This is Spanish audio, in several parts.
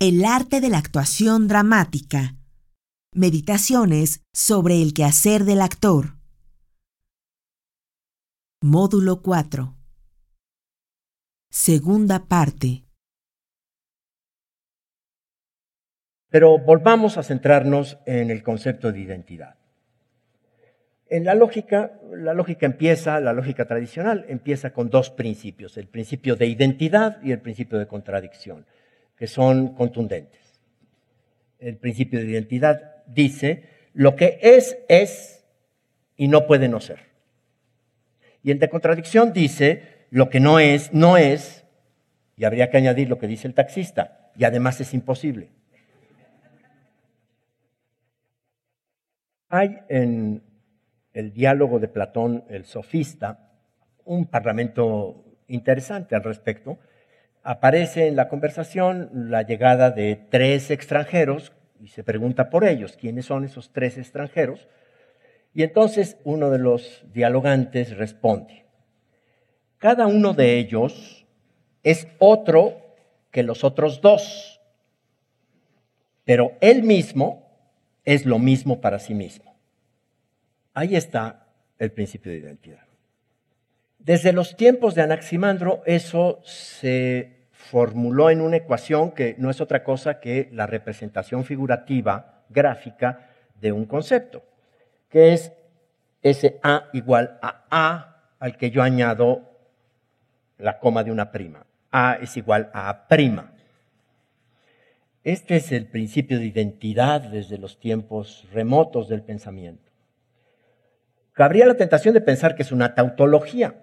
El arte de la actuación dramática. Meditaciones sobre el quehacer del actor. Módulo 4. Segunda parte. Pero volvamos a centrarnos en el concepto de identidad. En la lógica, la lógica empieza, la lógica tradicional empieza con dos principios, el principio de identidad y el principio de contradicción, que son contundentes. El principio de identidad dice, lo que es, es y no puede no ser. Y el de contradicción dice, lo que no es, no es, y habría que añadir lo que dice el taxista, y además es imposible. Hay en el diálogo de Platón, el sofista, un parlamento interesante al respecto. Aparece en la conversación la llegada de tres extranjeros y se pregunta por ellos, ¿quiénes son esos tres extranjeros? Y entonces uno de los dialogantes responde, cada uno de ellos es otro que los otros dos, pero él mismo es lo mismo para sí mismo. Ahí está el principio de identidad. Desde los tiempos de Anaximandro eso se formuló en una ecuación que no es otra cosa que la representación figurativa gráfica de un concepto, que es ese A igual a A al que yo añado la coma de una prima. A es igual a A prima. Este es el principio de identidad desde los tiempos remotos del pensamiento. Cabría la tentación de pensar que es una tautología,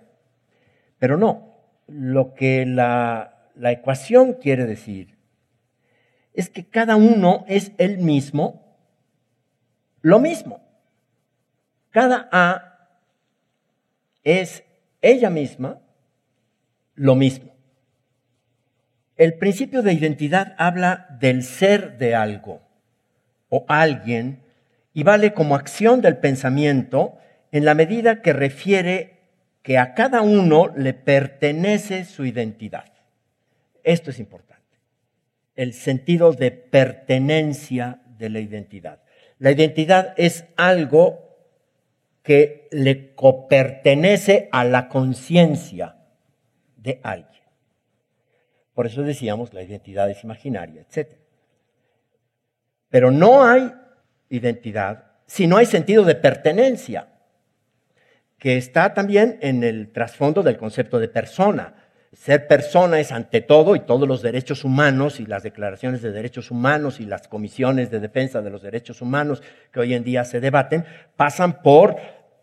pero no. Lo que la, la ecuación quiere decir es que cada uno es el mismo, lo mismo. Cada A es ella misma lo mismo. El principio de identidad habla del ser de algo o alguien y vale como acción del pensamiento en la medida que refiere que a cada uno le pertenece su identidad. Esto es importante. El sentido de pertenencia de la identidad. La identidad es algo que le copertenece a la conciencia de alguien. Por eso decíamos la identidad es imaginaria, etc. Pero no hay identidad si no hay sentido de pertenencia que está también en el trasfondo del concepto de persona. Ser persona es ante todo y todos los derechos humanos y las declaraciones de derechos humanos y las comisiones de defensa de los derechos humanos que hoy en día se debaten pasan por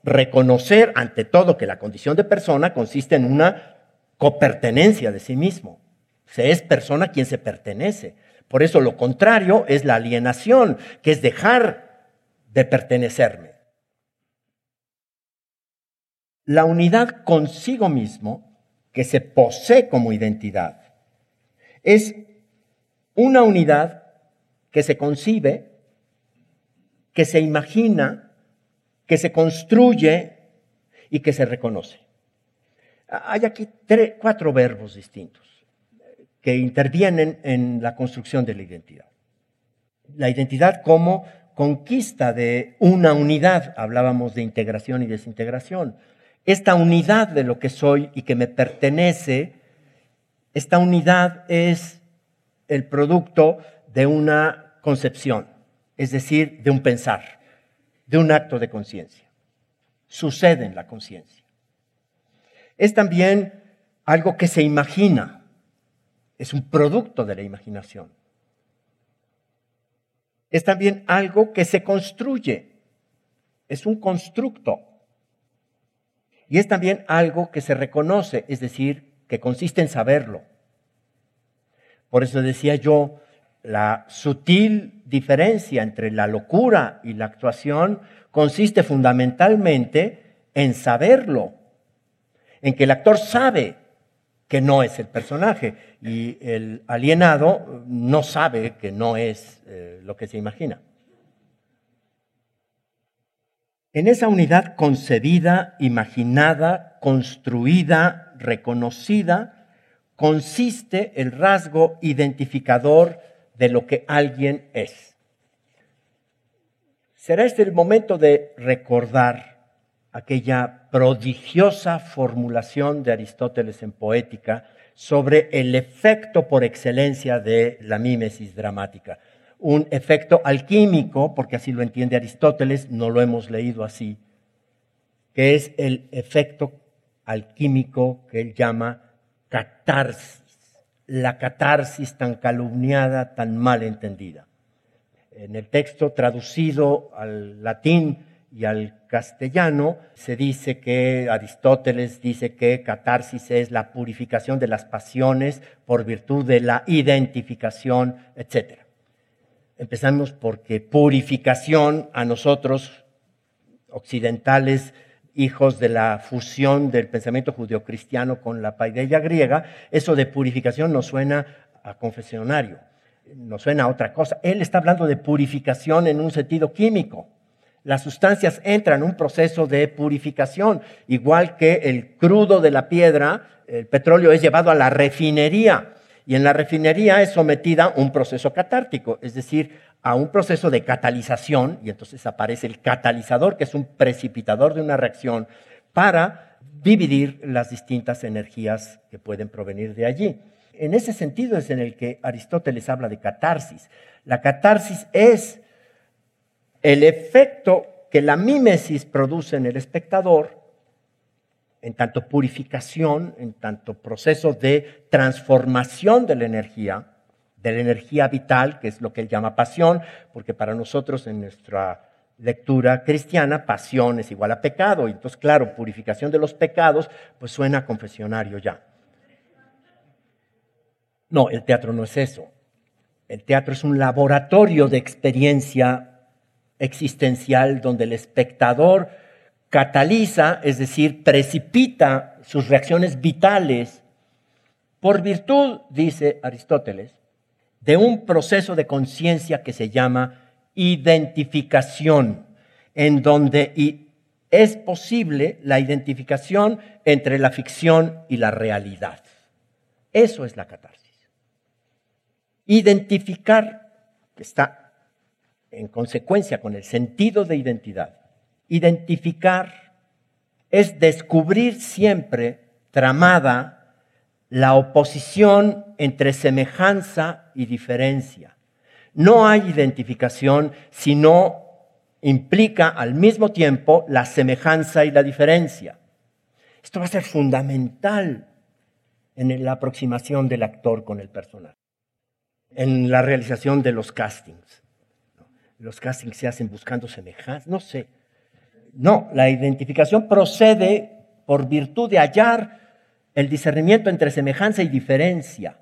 reconocer ante todo que la condición de persona consiste en una copertenencia de sí mismo. Se es persona quien se pertenece. Por eso lo contrario es la alienación, que es dejar de pertenecerme la unidad consigo mismo, que se posee como identidad, es una unidad que se concibe, que se imagina, que se construye y que se reconoce. Hay aquí cuatro verbos distintos que intervienen en la construcción de la identidad. La identidad como conquista de una unidad, hablábamos de integración y desintegración esta unidad de lo que soy y que me pertenece, esta unidad es el producto de una concepción, es decir, de un pensar, de un acto de conciencia. Sucede en la conciencia. Es también algo que se imagina, es un producto de la imaginación. Es también algo que se construye, es un constructo. Y es también algo que se reconoce, es decir, que consiste en saberlo. Por eso decía yo, la sutil diferencia entre la locura y la actuación consiste fundamentalmente en saberlo, en que el actor sabe que no es el personaje y el alienado no sabe que no es eh, lo que se imagina. En esa unidad concebida, imaginada, construida, reconocida, consiste el rasgo identificador de lo que alguien es. Será este el momento de recordar aquella prodigiosa formulación de Aristóteles en poética sobre el efecto por excelencia de la mímesis dramática. Un efecto alquímico, porque así lo entiende Aristóteles, no lo hemos leído así, que es el efecto alquímico que él llama catarsis, la catarsis tan calumniada, tan mal entendida. En el texto traducido al latín y al castellano se dice que Aristóteles dice que catarsis es la purificación de las pasiones por virtud de la identificación, etc. Empezamos porque purificación a nosotros occidentales hijos de la fusión del pensamiento judeocristiano con la paideia griega, eso de purificación nos suena a confesionario, nos suena a otra cosa. Él está hablando de purificación en un sentido químico. Las sustancias entran en un proceso de purificación, igual que el crudo de la piedra, el petróleo es llevado a la refinería y en la refinería es sometida a un proceso catártico, es decir, a un proceso de catalización, y entonces aparece el catalizador, que es un precipitador de una reacción, para dividir las distintas energías que pueden provenir de allí. En ese sentido es en el que Aristóteles habla de catarsis. La catarsis es el efecto que la mímesis produce en el espectador, en tanto purificación, en tanto proceso de transformación de la energía, de la energía vital, que es lo que él llama pasión, porque para nosotros en nuestra lectura cristiana, pasión es igual a pecado. Y entonces, claro, purificación de los pecados, pues suena a confesionario ya. No, el teatro no es eso. El teatro es un laboratorio de experiencia existencial donde el espectador cataliza, es decir, precipita sus reacciones vitales por virtud, dice Aristóteles, de un proceso de conciencia que se llama identificación, en donde es posible la identificación entre la ficción y la realidad. Eso es la catarsis. Identificar, que está en consecuencia con el sentido de identidad, identificar es descubrir siempre tramada la oposición entre semejanza y diferencia. No hay identificación si no implica al mismo tiempo la semejanza y la diferencia. Esto va a ser fundamental en la aproximación del actor con el personaje, en la realización de los castings. Los castings se hacen buscando semejanza, no sé. No, la identificación procede por virtud de hallar el discernimiento entre semejanza y diferencia.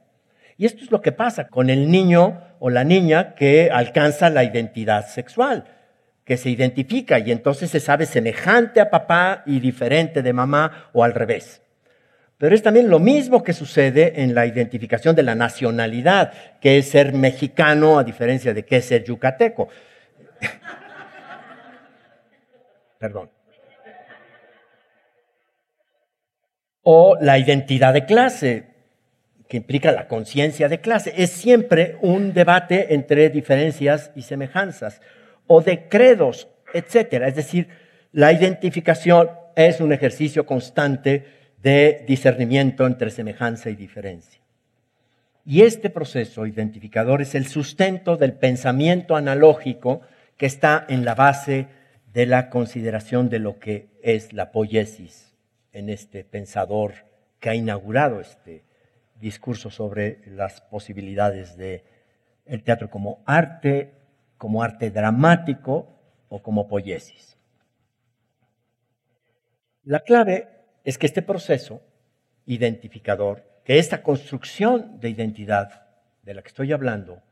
Y esto es lo que pasa con el niño o la niña que alcanza la identidad sexual, que se identifica y entonces se sabe semejante a papá y diferente de mamá o al revés. Pero es también lo mismo que sucede en la identificación de la nacionalidad, que es ser mexicano a diferencia de que es ser yucateco. Perdón. o la identidad de clase, que implica la conciencia de clase. Es siempre un debate entre diferencias y semejanzas, o de credos, etc. Es decir, la identificación es un ejercicio constante de discernimiento entre semejanza y diferencia. Y este proceso identificador es el sustento del pensamiento analógico que está en la base de la consideración de lo que es la poiesis en este pensador que ha inaugurado este discurso sobre las posibilidades del el teatro como arte, como arte dramático o como poiesis. La clave es que este proceso identificador, que esta construcción de identidad de la que estoy hablando,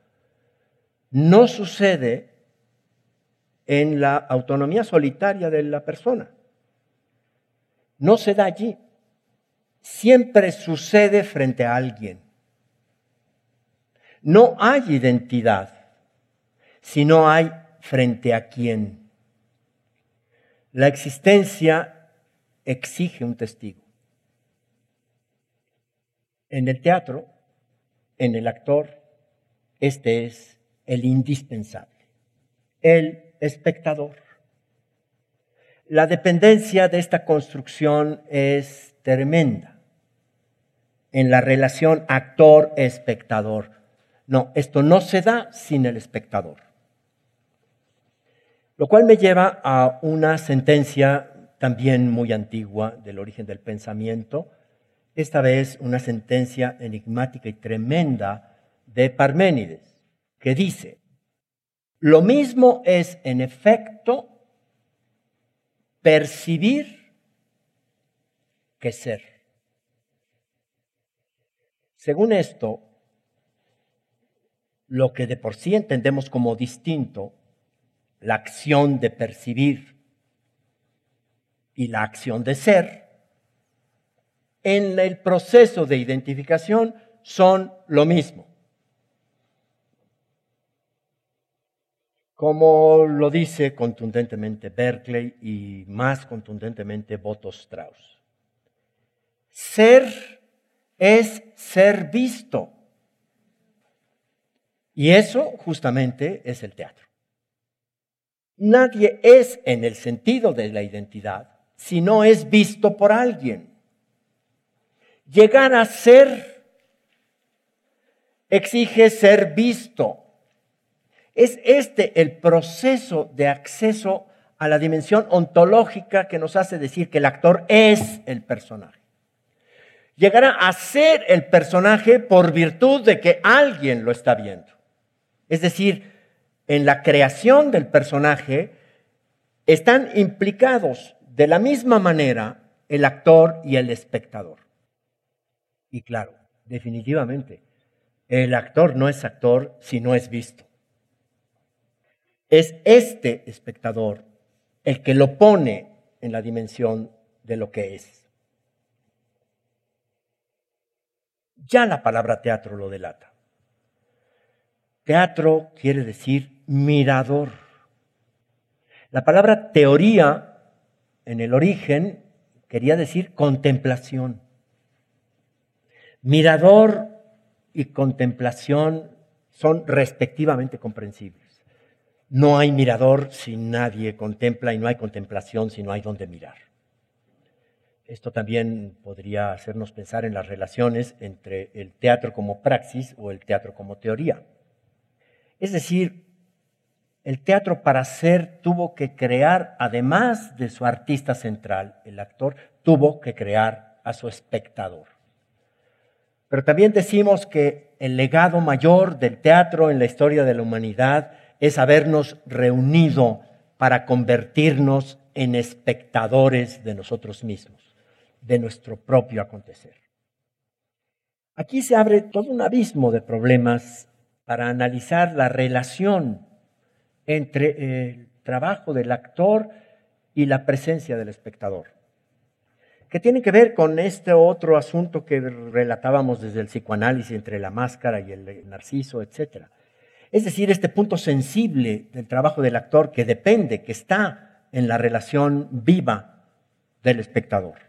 no sucede en la autonomía solitaria de la persona no se da allí. Siempre sucede frente a alguien. No hay identidad, sino hay frente a quién. La existencia exige un testigo. En el teatro, en el actor, Este es el indispensable, el espectador. La dependencia de esta construcción es tremenda en la relación actor-espectador. No, esto no se da sin el espectador. Lo cual me lleva a una sentencia también muy antigua del origen del pensamiento, esta vez una sentencia enigmática y tremenda de Parménides, que dice, lo mismo es en efecto percibir que ser. Según esto, lo que de por sí entendemos como distinto, la acción de percibir y la acción de ser, en el proceso de identificación son lo mismo. Como lo dice contundentemente Berkeley y más contundentemente Boto Strauss. Ser es ser visto. Y eso justamente es el teatro. Nadie es en el sentido de la identidad si no es visto por alguien. Llegar a ser exige ser visto. Es este el proceso de acceso a la dimensión ontológica que nos hace decir que el actor es el personaje. Llegará a ser el personaje por virtud de que alguien lo está viendo. Es decir, en la creación del personaje están implicados de la misma manera el actor y el espectador. Y claro, definitivamente, el actor no es actor si no es visto. Es este espectador el que lo pone en la dimensión de lo que es. Ya la palabra teatro lo delata. Teatro quiere decir mirador. La palabra teoría en el origen quería decir contemplación. Mirador y contemplación son respectivamente comprensibles. No hay mirador si nadie contempla y no hay contemplación si no hay donde mirar. Esto también podría hacernos pensar en las relaciones entre el teatro como praxis o el teatro como teoría. Es decir, el teatro para ser tuvo que crear, además de su artista central, el actor, tuvo que crear a su espectador. Pero también decimos que el legado mayor del teatro en la historia de la humanidad es habernos reunido para convertirnos en espectadores de nosotros mismos de nuestro propio acontecer. Aquí se abre todo un abismo de problemas para analizar la relación entre el trabajo del actor y la presencia del espectador, que tiene que ver con este otro asunto que relatábamos desde el psicoanálisis entre la máscara y el narciso, etc. Es decir, este punto sensible del trabajo del actor que depende, que está en la relación viva del espectador.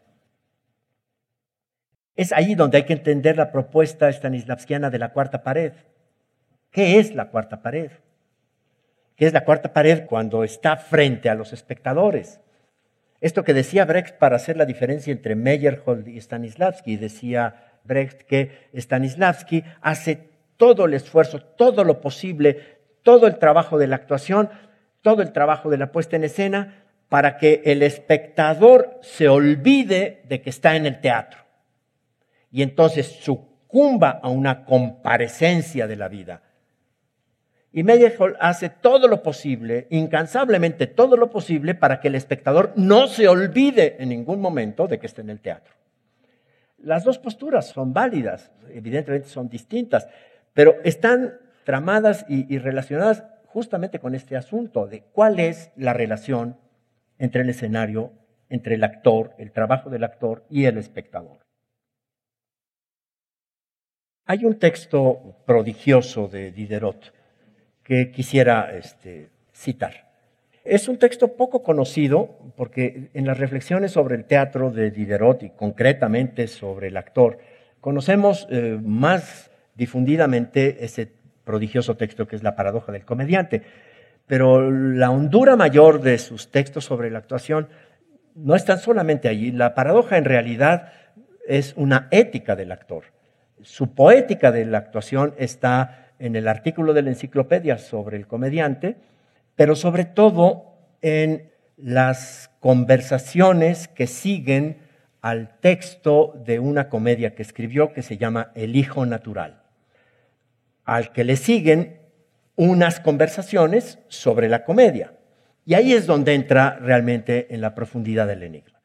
Es ahí donde hay que entender la propuesta stanislavskiana de la cuarta pared. ¿Qué es la cuarta pared? ¿Qué es la cuarta pared cuando está frente a los espectadores? Esto que decía Brecht para hacer la diferencia entre Meyerhold y Stanislavski, decía Brecht que Stanislavski hace todo el esfuerzo, todo lo posible, todo el trabajo de la actuación, todo el trabajo de la puesta en escena, para que el espectador se olvide de que está en el teatro y entonces sucumba a una comparecencia de la vida. Y Meyerhold hace todo lo posible, incansablemente todo lo posible, para que el espectador no se olvide en ningún momento de que está en el teatro. Las dos posturas son válidas, evidentemente son distintas, pero están tramadas y, relacionadas justamente con este asunto de cuál es la relación entre el escenario, entre el actor, el trabajo del actor y el espectador. Hay un texto prodigioso de Diderot que quisiera este, citar. Es un texto poco conocido porque en las reflexiones sobre el teatro de Diderot y concretamente sobre el actor, conocemos eh, más difundidamente ese prodigioso texto que es La paradoja del comediante. Pero la hondura mayor de sus textos sobre la actuación no está solamente allí. La paradoja en realidad es una ética del actor. Su poética de la actuación está en el artículo de la enciclopedia sobre el comediante, pero sobre todo en las conversaciones que siguen al texto de una comedia que escribió que se llama El Hijo Natural, al que le siguen unas conversaciones sobre la comedia. Y ahí es donde entra realmente en la profundidad del enigma.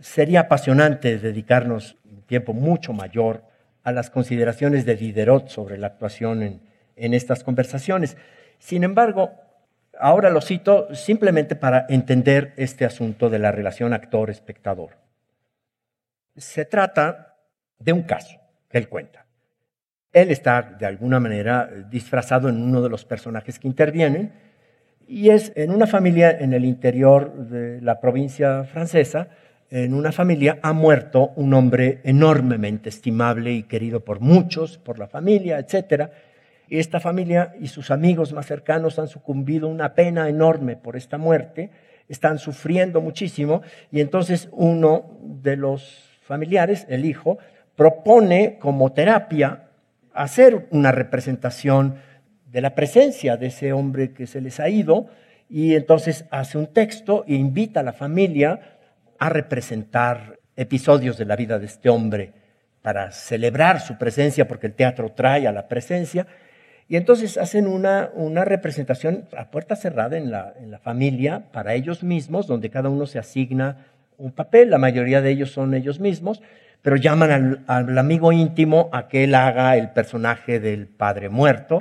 Sería apasionante dedicarnos un tiempo mucho mayor a las consideraciones de Diderot sobre la actuación en, en estas conversaciones. Sin embargo, ahora lo cito simplemente para entender este asunto de la relación actor-espectador. Se trata de un caso que él cuenta. Él está de alguna manera disfrazado en uno de los personajes que intervienen y es en una familia en el interior de la provincia francesa, en una familia ha muerto un hombre enormemente estimable y querido por muchos, por la familia, etc. Y esta familia y sus amigos más cercanos han sucumbido a una pena enorme por esta muerte, están sufriendo muchísimo y entonces uno de los familiares, el hijo, propone como terapia hacer una representación de la presencia de ese hombre que se les ha ido y entonces hace un texto e invita a la familia a representar episodios de la vida de este hombre para celebrar su presencia, porque el teatro trae a la presencia. Y entonces hacen una, una representación a puerta cerrada en la, en la familia para ellos mismos, donde cada uno se asigna un papel, la mayoría de ellos son ellos mismos, pero llaman al, amigo íntimo a que él haga el personaje del padre muerto.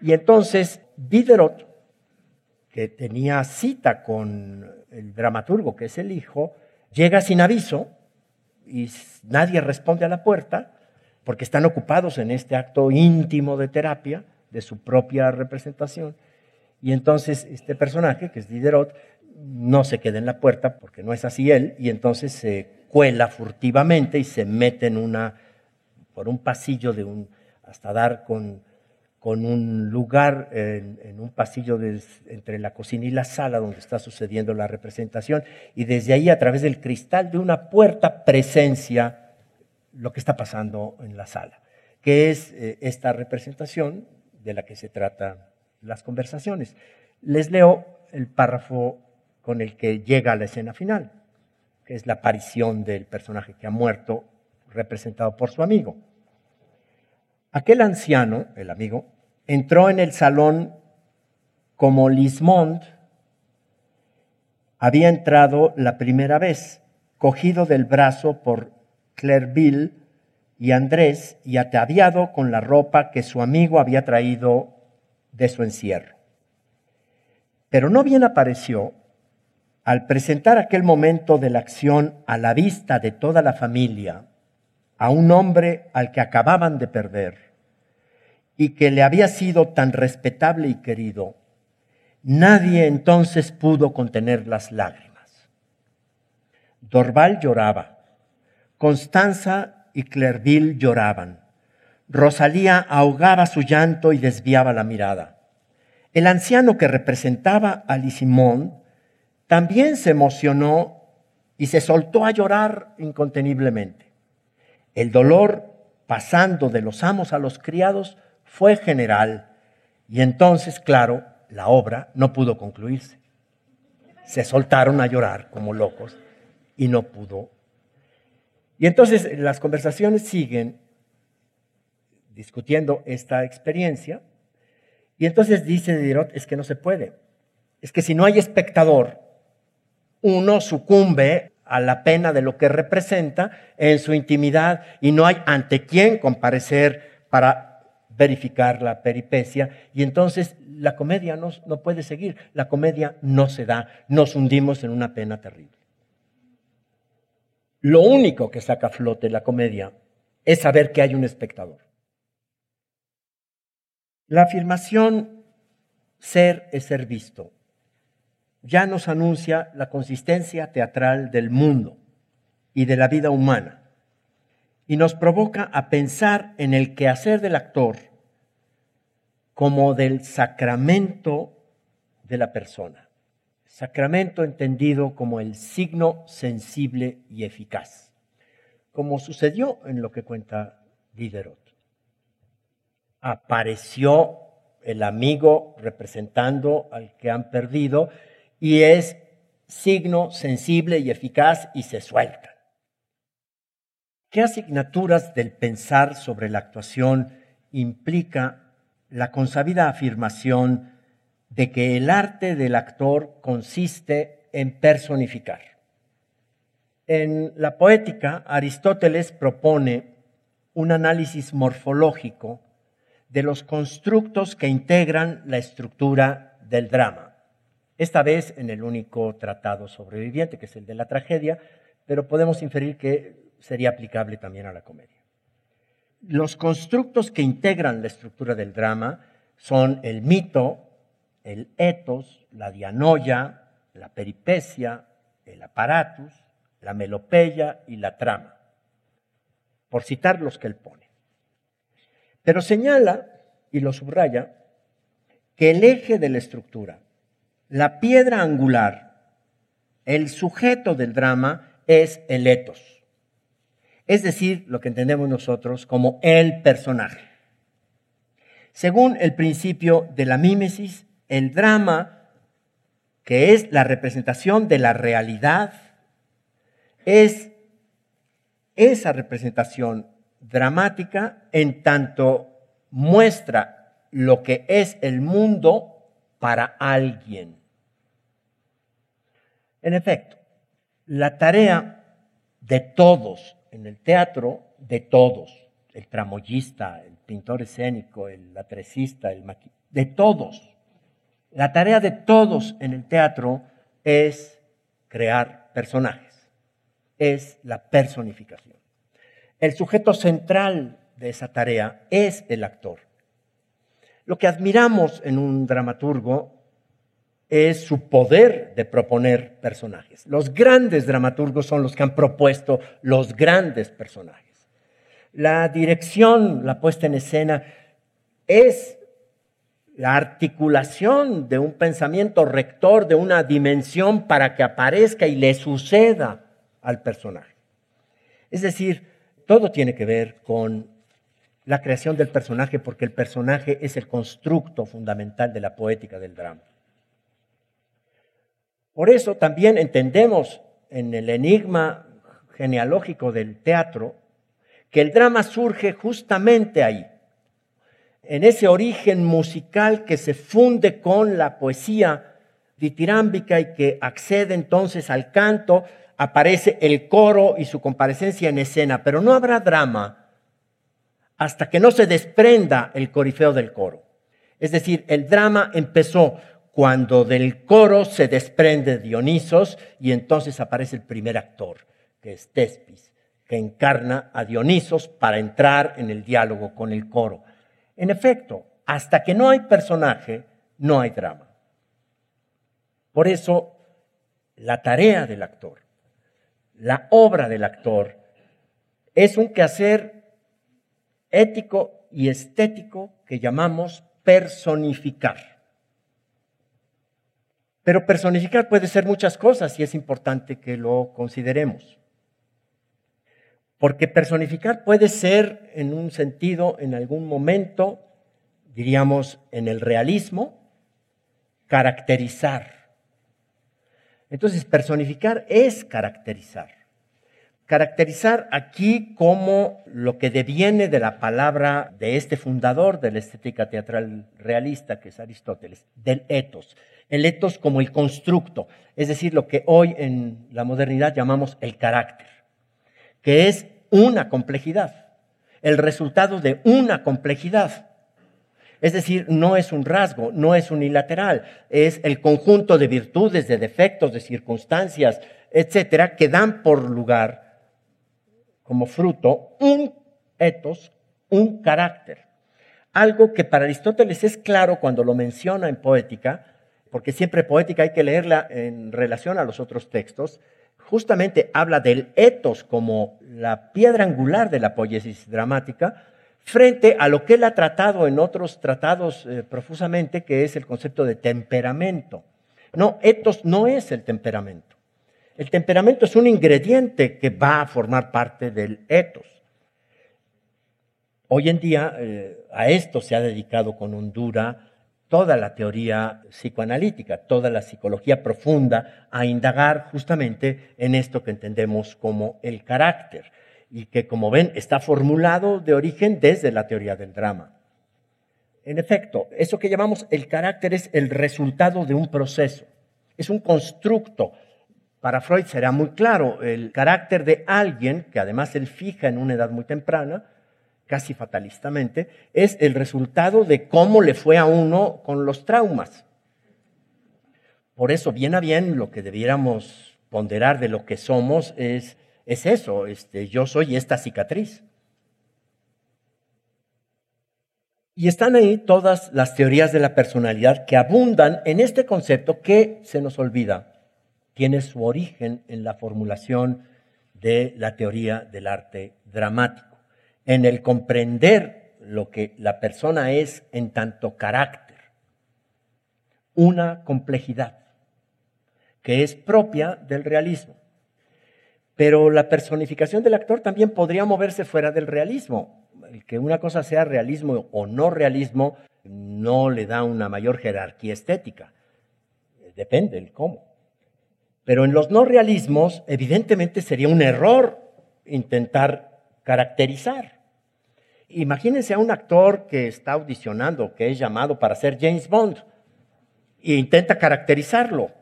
Y entonces Diderot, que tenía cita con el dramaturgo, que es el hijo, llega sin aviso y nadie responde a la puerta porque están ocupados en este acto íntimo de terapia de su propia representación. Y entonces este personaje, que es Diderot, no se queda en la puerta porque no es así él, y entonces se cuela furtivamente y se mete en una, por un pasillo de un, hasta dar con, con un lugar en, un pasillo entre la cocina y la sala donde está sucediendo la representación, y desde ahí a través del cristal de una puerta presencia lo que está pasando en la sala, que es eh, esta representación de la que se trata las conversaciones. Les leo el párrafo con el que llega a la escena final, que es la aparición del personaje que ha muerto, representado por su amigo. Aquel anciano, el amigo, entró en el salón como Lismond había entrado la primera vez, cogido del brazo por Clerville y Andrés y ataviado con la ropa que su amigo había traído de su encierro. Pero no bien apareció, al presentar aquel momento de la acción a la vista de toda la familia, a un hombre al que acababan de perder y que le había sido tan respetable y querido, nadie entonces pudo contener las lágrimas. Dorval lloraba, Constanza y Clerville lloraban, Rosalía ahogaba su llanto y desviaba la mirada. El anciano que representaba a Lisimón también se emocionó y se soltó a llorar inconteniblemente. El dolor, pasando de los amos a los criados, fue general y entonces, claro, la obra no pudo concluirse. Se soltaron a llorar como locos y no pudo. Y entonces las conversaciones siguen discutiendo esta experiencia y entonces dice Diderot, es que no se puede. Es que si no hay espectador, uno sucumbe a la pena de lo que representa en su intimidad y no hay ante quién comparecer para verificar la peripecia y entonces la comedia no, no puede seguir, la comedia no se da, nos hundimos en una pena terrible. Lo único que saca a flote la comedia es saber que hay un espectador. La afirmación ser es ser visto ya nos anuncia la consistencia teatral del mundo y de la vida humana y nos provoca a pensar en el quehacer del actor como del sacramento de la persona. Sacramento entendido como el signo sensible y eficaz, como sucedió en lo que cuenta Diderot. Apareció el amigo representando al que han perdido y es signo sensible y eficaz y se suelta. ¿Qué asignaturas del pensar sobre la actuación implica la consabida afirmación de que el arte del actor consiste en personificar? En la poética, Aristóteles propone un análisis morfológico de los constructos que integran la estructura del drama. Esta vez en el único tratado sobreviviente, que es el de la tragedia, pero podemos inferir que sería aplicable también a la comedia. Los constructos que integran la estructura del drama son el mito, el etos, la dianoia, la peripecia, el aparatus, la melopeya y la trama, por citar los que él pone. Pero señala, y lo subraya, que el eje de la estructura, la piedra angular, el sujeto del drama es el etos. Es decir, lo que entendemos nosotros como el personaje. Según el principio de la mímesis, el drama, que es la representación de la realidad, es esa representación dramática en tanto muestra lo que es el mundo para alguien. En efecto, la tarea de todos en el teatro, de todos, el tramoyista, el pintor escénico, el atrecista, el maquillista, de todos, la tarea de todos en el teatro es crear personajes, es la personificación. El sujeto central de esa tarea es el actor. Lo que admiramos en un dramaturgo es su poder de proponer personajes. Los grandes dramaturgos son los que han propuesto los grandes personajes. La dirección, la puesta en escena, es la articulación de un pensamiento rector, de una dimensión para que aparezca y le suceda al personaje. Es decir, todo tiene que ver con la creación del personaje porque el personaje es el constructo fundamental de la poética del drama. Por eso también entendemos en el enigma genealógico del teatro que el drama surge justamente ahí, en ese origen musical que se funde con la poesía ditirámbica y que accede entonces al canto aparece el coro y su comparecencia en escena, pero no habrá drama hasta que no se desprenda el corifeo del coro. Es decir, el drama empezó cuando del coro se desprende Dionisos y entonces aparece el primer actor, que es Tespis, que encarna a Dionisos para entrar en el diálogo con el coro. En efecto, hasta que no hay personaje, no hay drama. Por eso, la tarea del actor la obra del actor es un quehacer ético y estético que llamamos personificar. Pero personificar puede ser muchas cosas y es importante que lo consideremos. Porque personificar puede ser en un sentido, en algún momento, diríamos en el realismo, caracterizar entonces, personificar es caracterizar. Caracterizar aquí como lo que deviene de la palabra de este fundador de la estética teatral realista, que es Aristóteles, del etos. El etos como el constructo, es decir, lo que hoy en la modernidad llamamos el carácter, que es una complejidad, el resultado de una complejidad. Es decir, no es un rasgo, no es unilateral, es el conjunto de virtudes, de defectos, de circunstancias, etcétera, que dan por lugar, como fruto, un etos, un carácter. Algo que para Aristóteles es claro cuando lo menciona en poética, porque siempre poética hay que leerla en relación a los otros textos, justamente habla del etos como la piedra angular de la poiesis dramática, frente a lo que él ha tratado en otros tratados eh, profusamente, que es el concepto de temperamento. No, etos no es el temperamento. El temperamento es un ingrediente que va a formar parte del etos. Hoy en día eh, a esto se ha dedicado con hondura toda la teoría psicoanalítica, toda la psicología profunda, a indagar justamente en esto que entendemos como el carácter y que, como ven, está formulado de origen desde la teoría del drama. En efecto, eso que llamamos el carácter es el resultado de un proceso, es un constructo. Para Freud será muy claro, el carácter de alguien, que además él fija en una edad muy temprana, casi fatalistamente, es el resultado de cómo le fue a uno con los traumas. Por eso, bien a bien, lo que debiéramos ponderar de lo que somos es, es eso, este, yo soy esta cicatriz. Y están ahí todas las teorías de la personalidad que abundan en este concepto que se nos olvida. Tiene su origen en la formulación de la teoría del arte dramático en el comprender lo que la persona es en tanto carácter, una complejidad que es propia del realismo. Pero la personificación del actor también podría moverse fuera del realismo. El que una cosa sea realismo o no realismo no le da una mayor jerarquía estética. Depende del cómo. Pero en los no realismos, evidentemente sería un error intentar caracterizar. Imagínense a un actor que está audicionando, que es llamado para ser James Bond, e intenta caracterizarlo.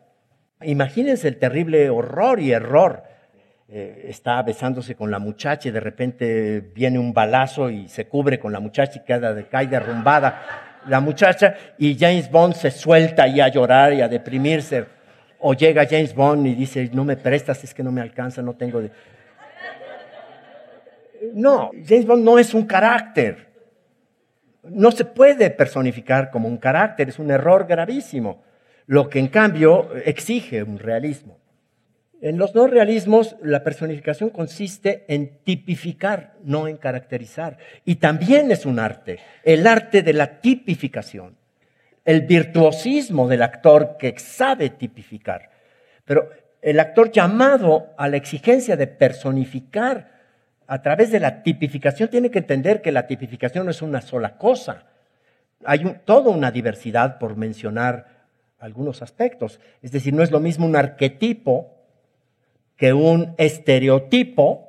Imagínense el terrible horror y error. Eh, está besándose con la muchacha y de repente viene un balazo y se cubre con la muchacha y queda, cae derrumbada la muchacha y James Bond se suelta ahí a llorar y a deprimirse. O llega James Bond y dice, no me prestas, es que no me alcanza, no tengo... De... No, James Bond no es un carácter. No se puede personificar como un carácter, es un error gravísimo, lo que en cambio exige un realismo. En los no realismos, la personificación consiste en tipificar, no en caracterizar. Y también es un arte, el arte de la tipificación, el virtuosismo del actor que sabe tipificar. Pero el actor llamado a la exigencia de personificar a través de la tipificación tiene que entender que la tipificación no es una sola cosa. Hay toda una diversidad por mencionar algunos aspectos. Es decir, no es lo mismo un arquetipo que un estereotipo,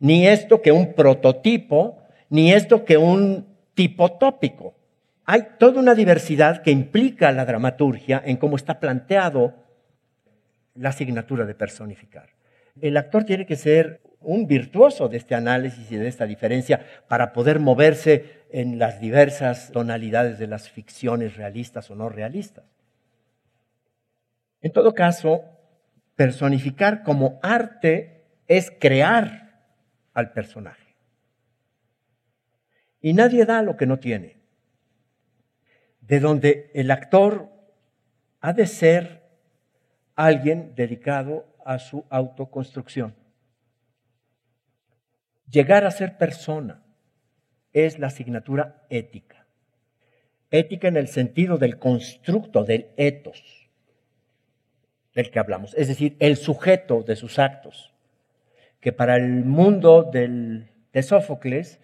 ni esto que un prototipo, ni esto que un tipo tópico. Hay toda una diversidad que implica la dramaturgia en cómo está planteado la asignatura de personificar. El actor tiene que ser un virtuoso de este análisis y de esta diferencia para poder moverse en las diversas tonalidades de las ficciones realistas o no realistas. En todo caso, personificar como arte es crear al personaje. Y nadie da lo que no tiene. De donde el actor ha de ser alguien dedicado a su autoconstrucción. Llegar a ser persona es la asignatura ética. Ética en el sentido del constructo, del etos, del que hablamos, es decir, el sujeto de sus actos, que para el mundo de Sófocles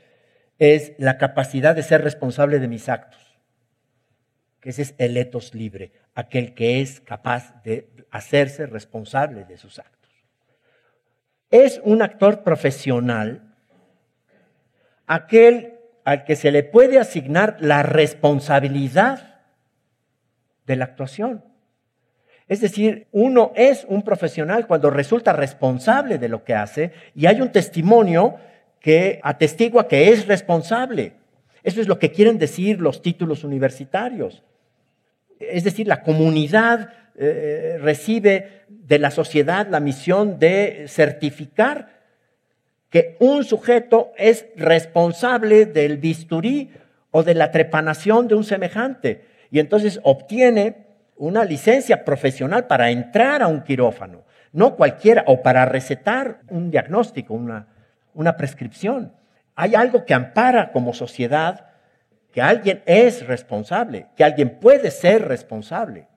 es la capacidad de ser responsable de mis actos, que ese es el etos libre, aquel que es capaz de hacerse responsable de sus actos. Es un actor profesional aquel al que se le puede asignar la responsabilidad de la actuación. Es decir, uno es un profesional cuando resulta responsable de lo que hace y hay un testimonio que atestigua que es responsable. Eso es lo que quieren decir los títulos universitarios. Es decir, la comunidad eh, recibe de la sociedad la misión de certificar que un sujeto es responsable del bisturí o de la trepanación de un semejante y entonces obtiene una licencia profesional para entrar a un quirófano, no cualquiera, o para recetar un diagnóstico, una, una prescripción. Hay algo que ampara como sociedad que alguien es responsable, que alguien puede ser responsable.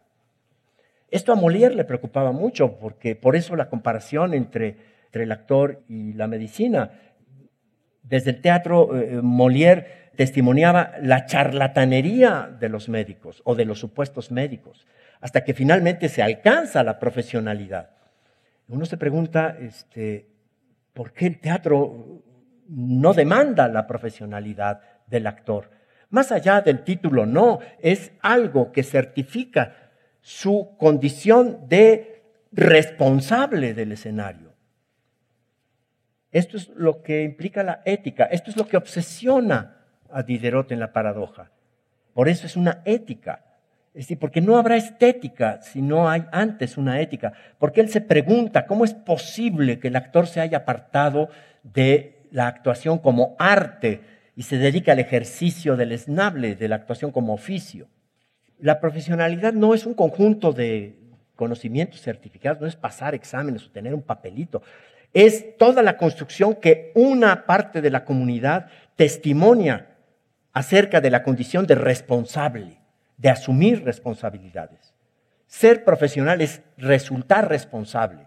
Esto a Molière le preocupaba mucho, porque por eso la comparación entre, entre el actor y la medicina. Desde el teatro, eh, Molière testimoniaba la charlatanería de los médicos o de los supuestos médicos, hasta que finalmente se alcanza la profesionalidad. Uno se pregunta, este, ¿por qué el teatro no demanda la profesionalidad del actor? Más allá del título, no, es algo que certifica su condición de responsable del escenario. Esto es lo que implica la ética, esto es lo que obsesiona a Diderot en la paradoja. Por eso es una ética. Es decir, porque no habrá estética si no hay antes una ética. Porque él se pregunta cómo es posible que el actor se haya apartado de la actuación como arte y se dedica al ejercicio del esnable, de la actuación como oficio. La profesionalidad no es un conjunto de conocimientos certificados, no es pasar exámenes o tener un papelito. Es toda la construcción que una parte de la comunidad testimonia acerca de la condición de responsable, de asumir responsabilidades. Ser profesional es resultar responsable.